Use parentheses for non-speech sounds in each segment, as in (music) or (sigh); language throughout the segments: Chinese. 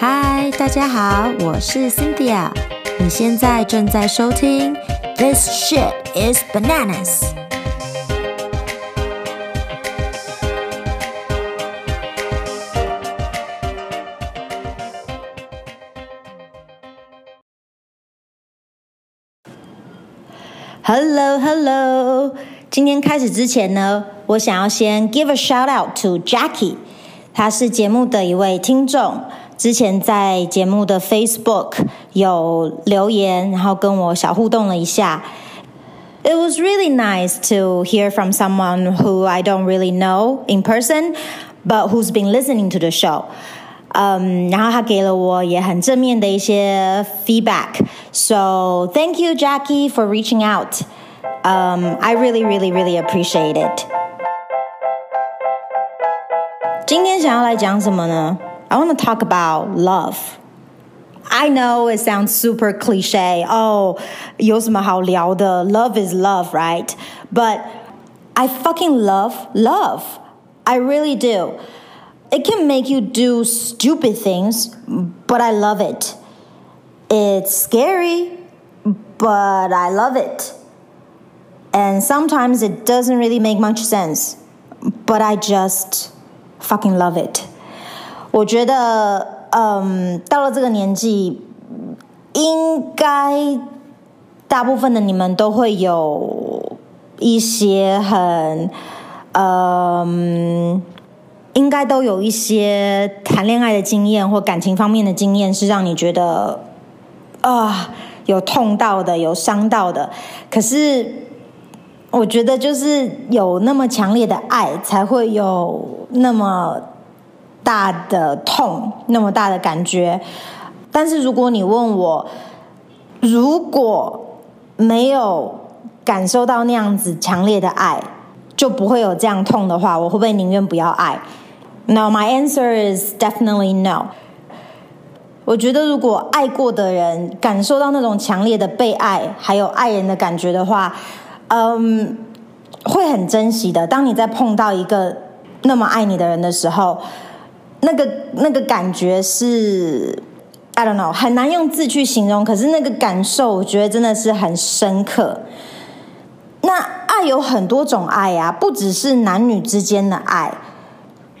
嗨，大家好，我是 Cynthia。你现在正在收听 This shit is bananas。Hello, Hello。今天开始之前呢，我想要先 give a shout out to Jackie，她是节目的一位听众。之前在节目的 Facebook 有留言，然后跟我小互动了一下。It was really nice to hear from someone who I don't really know in person, but who's been listening to the show. 嗯，然后他给了我也很正面的一些 feedback. So thank you, Jackie, for reaching out. Um, I really, really, really appreciate it. 今天想要来讲什么呢 ？I want to talk about love. I know it sounds super cliche. Oh, 有什么好聊的? Love is love, right? But I fucking love love. I really do. It can make you do stupid things, but I love it. It's scary, but I love it. And sometimes it doesn't really make much sense, but I just fucking love it. 我觉得，嗯，到了这个年纪，应该大部分的你们都会有一些很，嗯，应该都有一些谈恋爱的经验或感情方面的经验，是让你觉得啊，有痛到的，有伤到的。可是，我觉得就是有那么强烈的爱，才会有那么。大的痛，那么大的感觉。但是如果你问我，如果没有感受到那样子强烈的爱，就不会有这样痛的话，我会不会宁愿不要爱？No, my answer is definitely no。我觉得如果爱过的人感受到那种强烈的被爱，还有爱人的感觉的话，嗯，会很珍惜的。当你在碰到一个那么爱你的人的时候。那个那个感觉是，I don't know，很难用字去形容。可是那个感受，我觉得真的是很深刻。那爱有很多种爱啊，不只是男女之间的爱，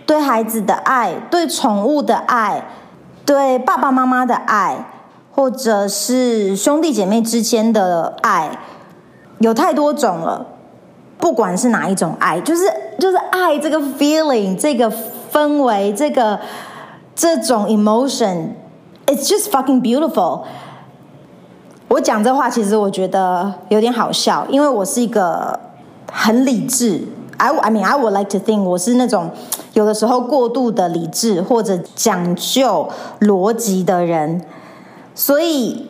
对孩子的爱，对宠物的爱，对爸爸妈妈的爱，或者是兄弟姐妹之间的爱，有太多种了。不管是哪一种爱，就是就是爱这个 feeling，这个。氛围，这个这种 emotion，it's just fucking beautiful。我讲这话，其实我觉得有点好笑，因为我是一个很理智，I I mean I would like to think 我是那种有的时候过度的理智或者讲究逻辑的人，所以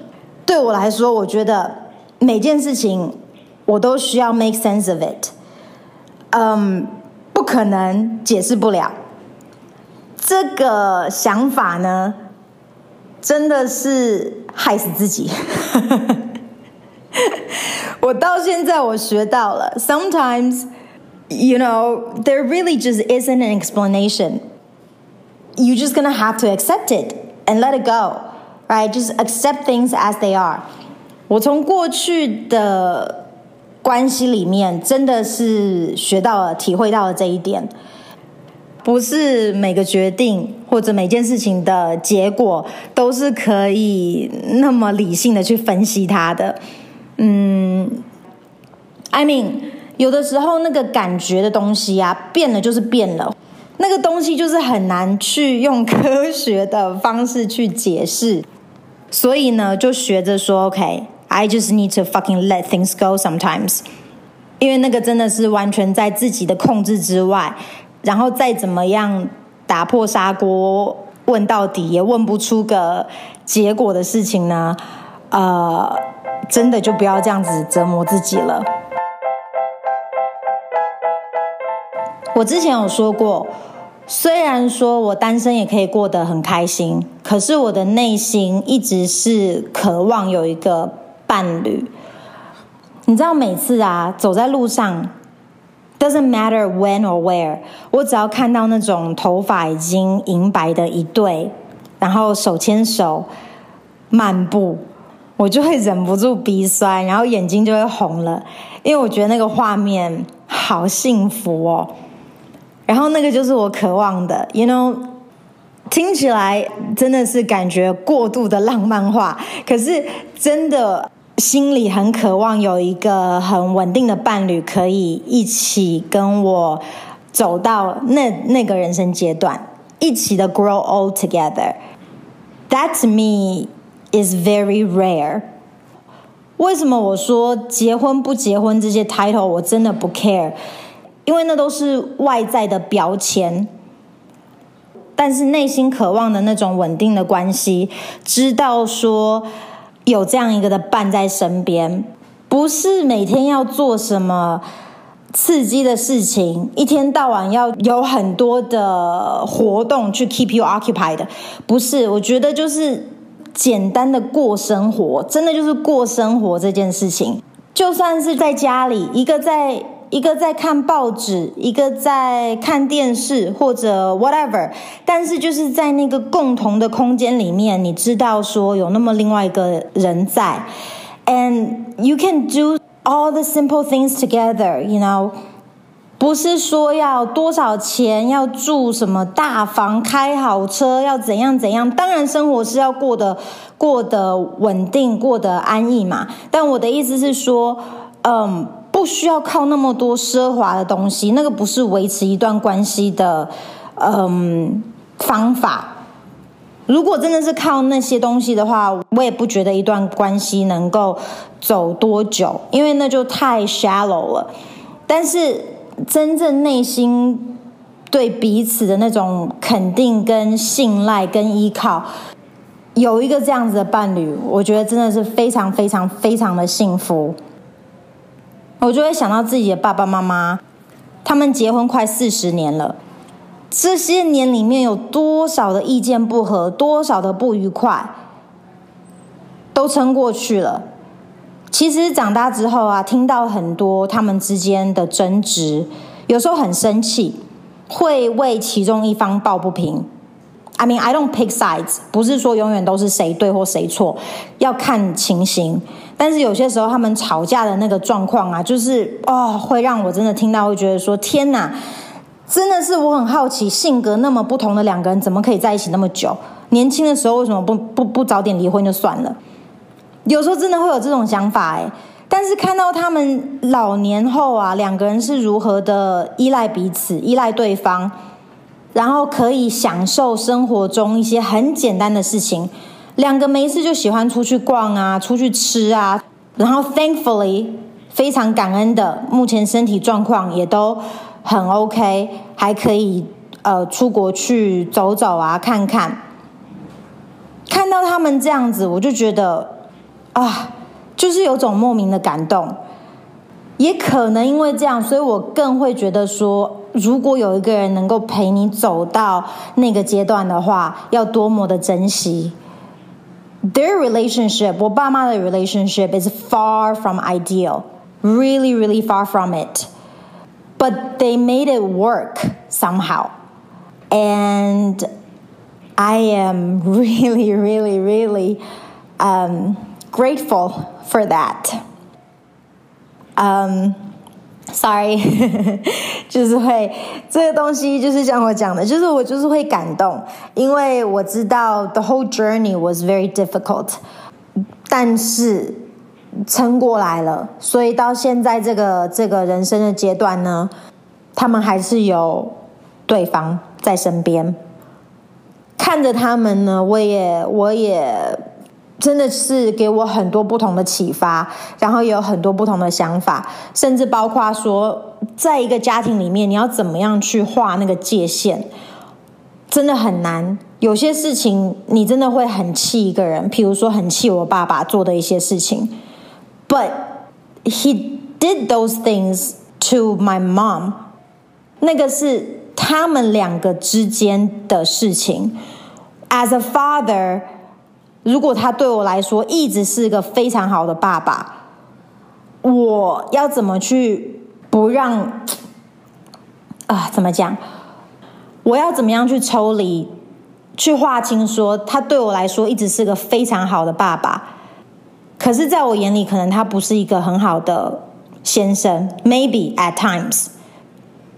对我来说，我觉得每件事情我都需要 make sense of it，嗯，不可能解释不了。这个想法呢，真的是害死自己。我到现在我学到了，sometimes you know there really just isn't an explanation. You just gonna have to accept it and let it go, right? Just accept things as they are. 我从过去的关系里面，真的是学到了、体会到了这一点。不是每个决定或者每件事情的结果都是可以那么理性的去分析它的。嗯，I mean，有的时候那个感觉的东西啊，变了就是变了，那个东西就是很难去用科学的方式去解释。所以呢，就学着说，OK，I just need to fucking let things go sometimes，因为那个真的是完全在自己的控制之外。然后再怎么样打破砂锅问到底也问不出个结果的事情呢？呃，真的就不要这样子折磨自己了。我之前有说过，虽然说我单身也可以过得很开心，可是我的内心一直是渴望有一个伴侣。你知道，每次啊走在路上。Doesn't matter when or where，我只要看到那种头发已经银白的一对，然后手牵手漫步，我就会忍不住鼻酸，然后眼睛就会红了，因为我觉得那个画面好幸福哦。然后那个就是我渴望的，you know，听起来真的是感觉过度的浪漫化，可是真的心里很渴望有一个很稳定的伴侣，可以一起跟我走到那那个人生阶段。一起的 grow old together. That to me is very rare. 为什么我说结婚不结婚这些 title 我真的不 care？因为那都是外在的标签。但是内心渴望的那种稳定的关系，知道说有这样一个的伴在身边，不是每天要做什么。刺激的事情，一天到晚要有很多的活动去 keep you occupied，不是？我觉得就是简单的过生活，真的就是过生活这件事情。就算是在家里，一个在一个在看报纸，一个在看电视或者 whatever，但是就是在那个共同的空间里面，你知道说有那么另外一个人在，and you can do。All the simple things together, you know，不是说要多少钱，要住什么大房，开好车，要怎样怎样。当然，生活是要过得过得稳定，过得安逸嘛。但我的意思是说，嗯，不需要靠那么多奢华的东西，那个不是维持一段关系的，嗯，方法。如果真的是靠那些东西的话，我也不觉得一段关系能够走多久，因为那就太 shallow 了。但是真正内心对彼此的那种肯定、跟信赖、跟依靠，有一个这样子的伴侣，我觉得真的是非常、非常、非常的幸福。我就会想到自己的爸爸妈妈，他们结婚快四十年了。这些年里面有多少的意见不合，多少的不愉快，都撑过去了。其实长大之后啊，听到很多他们之间的争执，有时候很生气，会为其中一方抱不平。I mean, I don't pick sides，不是说永远都是谁对或谁错，要看情形。但是有些时候他们吵架的那个状况啊，就是哦，会让我真的听到会觉得说天哪！真的是我很好奇，性格那么不同的两个人，怎么可以在一起那么久？年轻的时候为什么不不不早点离婚就算了？有时候真的会有这种想法哎，但是看到他们老年后啊，两个人是如何的依赖彼此、依赖对方，然后可以享受生活中一些很简单的事情。两个没事就喜欢出去逛啊，出去吃啊，然后 thankfully 非常感恩的，目前身体状况也都。很 OK，还可以呃出国去走走啊，看看。看到他们这样子，我就觉得啊，就是有种莫名的感动。也可能因为这样，所以我更会觉得说，如果有一个人能够陪你走到那个阶段的话，要多么的珍惜。Their relationship，我爸妈的 relationship is far from ideal, really, really far from it. But they made it work somehow. And I am (laughs) really, really, really um, grateful for that. 嗯 sorry，(laughs) 就是会这个东西就是像我讲的，就是我就是会感动，因为我知道 the whole journey was very difficult，但是。撑过来了，所以到现在这个这个人生的阶段呢，他们还是有对方在身边。看着他们呢，我也我也真的是给我很多不同的启发，然后也有很多不同的想法，甚至包括说，在一个家庭里面，你要怎么样去画那个界限，真的很难。有些事情你真的会很气一个人，譬如说很气我爸爸做的一些事情。But he did those things to my mom。那个是他们两个之间的事情。As a father，如果他对我来说一直是个非常好的爸爸，我要怎么去不让啊？怎么讲？我要怎么样去抽离去划清说，他对我来说一直是个非常好的爸爸，可是在我眼里，可能他不是一个很好的先生。Maybe at times，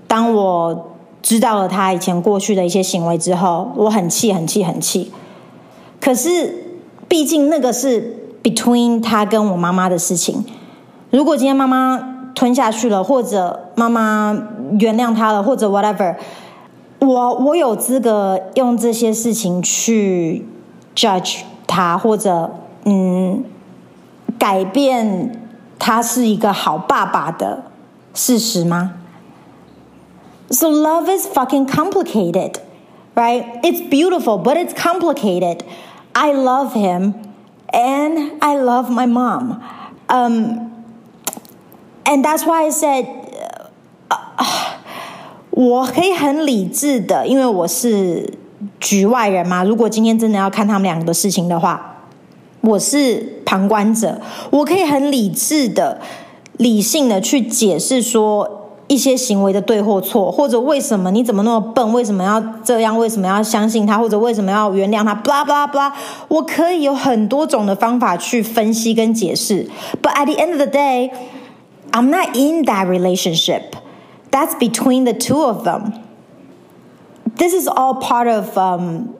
当我知道了他以前过去的一些行为之后，我很气，很气，很气。可是，毕竟那个是 between 他跟我妈妈的事情。如果今天妈妈吞下去了，或者妈妈原谅他了，或者 whatever。我我有资格用这些事情去 judge 他，或者嗯，改变他是一个好爸爸的事实吗？So love is fucking complicated, right? It's beautiful, but it's complicated. I love him, and I love my mom. Um, and that's why I said. Uh, uh, 我可以很理智的，因为我是局外人嘛。如果今天真的要看他们两个的事情的话，我是旁观者，我可以很理智的、理性的去解释说一些行为的对或错，或者为什么你怎么那么笨，为什么要这样，为什么要相信他，或者为什么要原谅他，blah blah blah。我可以有很多种的方法去分析跟解释。But at the end of the day, I'm not in that relationship. That's between the two of them. This is all part of um,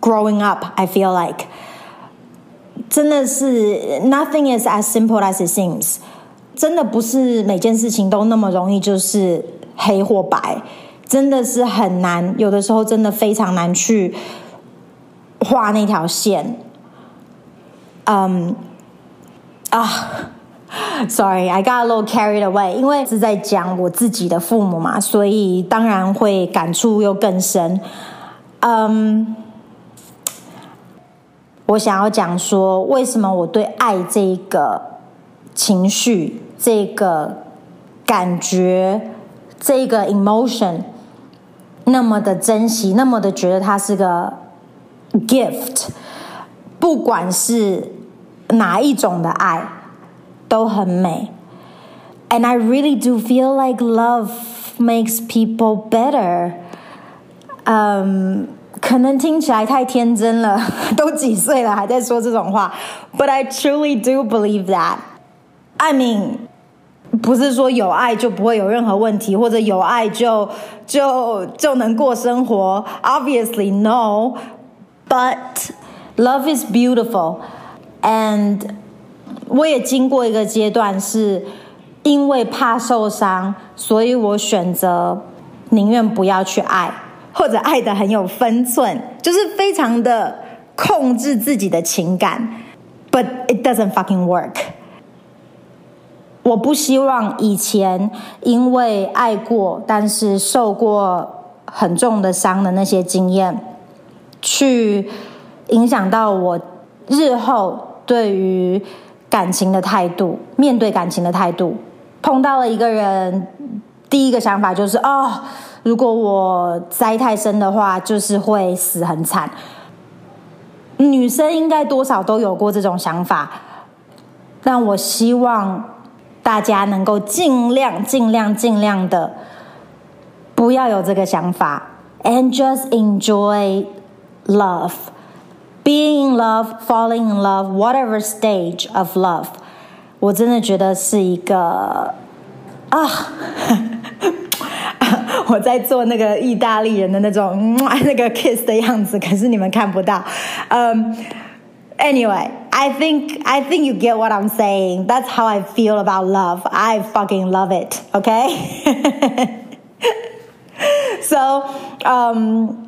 growing up, I feel like. 真的是 nothing is as simple as it seems. 真的不是每件事情都那么容易，就是黑或白，真的是很难。有的时候真的非常难去画那条线。嗯，啊。Sorry, I got a little carried away。因为是在讲我自己的父母嘛，所以当然会感触又更深。嗯、我想要讲说，为什么我对爱这个情绪、这个感觉、这个 emotion 那么的珍惜，那么的觉得它是个 gift，不管是哪一种的爱。都很美，and I really do feel like love makes people better。嗯，可能听起来太天真了，都几岁了还在说这种话，but (laughs) I truly do believe that。 I mean，不是说有爱就不会有任何问题，或者有爱就就就能过生活。Obviously no，but love is beautiful and 我也经过一个阶段，是因为怕受伤，所以我选择宁愿不要去爱，或者爱的很有分寸，就是非常的控制自己的情感。But it doesn't fucking work。我不希望以前因为爱过，但是受过很重的伤的那些经验，去影响到我日后对于。感情的态度，面对感情的态度，碰到了一个人，第一个想法就是哦，如果我栽太深的话，就是会死很惨。女生应该多少都有过这种想法，但我希望大家能够尽量、尽量、尽量的不要有这个想法，and just enjoy love。Being in love, falling in love, whatever stage of love，我真的觉得是一个啊，我在做那个意大利人的那种那个 kiss 的样子，可是你们看不到。Um, anyway, I think I think you get what I'm saying. That's how I feel about love. I fucking love it. Okay. (laughs) so, um.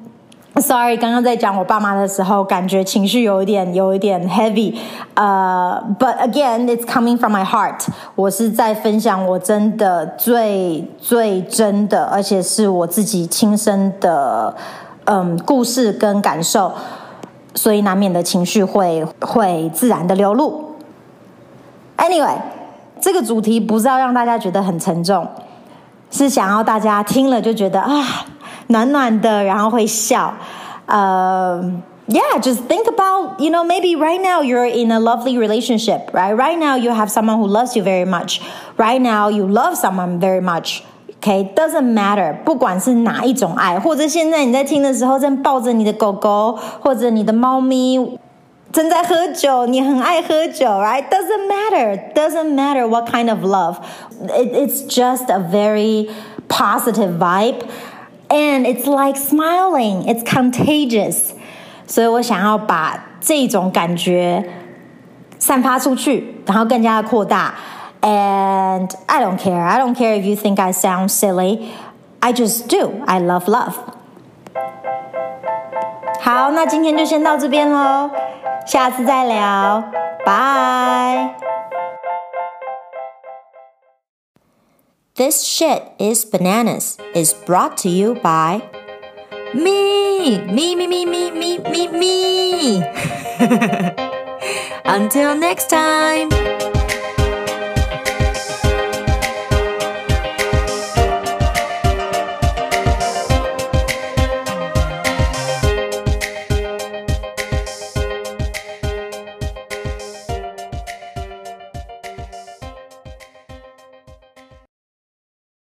Sorry，刚刚在讲我爸妈的时候，感觉情绪有一点有一点 heavy，呃、uh，But again, it's coming from my heart。我是在分享我真的最最真的，而且是我自己亲身的嗯故事跟感受， 所以难免的情绪会会自然的流露。Anyway，这个主题不是要让大家觉得很沉重，是想要大家听了就觉得啊。暖暖的，然后会笑。呃、，Yeah，just think about, you know, maybe right now you're in a lovely relationship, right? Right now you have someone who loves you very much. Right now you love someone very much. OK，doesn't matter，不管是哪一种爱，或者现在你在听的时候正抱着你的狗狗或者你的猫咪正在喝酒，你很爱喝酒，right？Doesn't matter，doesn't matter what kind of love，it it's just a very positive vibe，and it's like smiling，it's contagious，所以我想要把这种感觉散发出去，然后更加的扩大。 And I don't care. I don't care if you think I sound silly. I just do. I love love. 好，那今天就先到这边喽，下次再聊，拜。This shit is bananas is brought to you by me, me, me, me, me, me, me, me. (laughs) Until next time.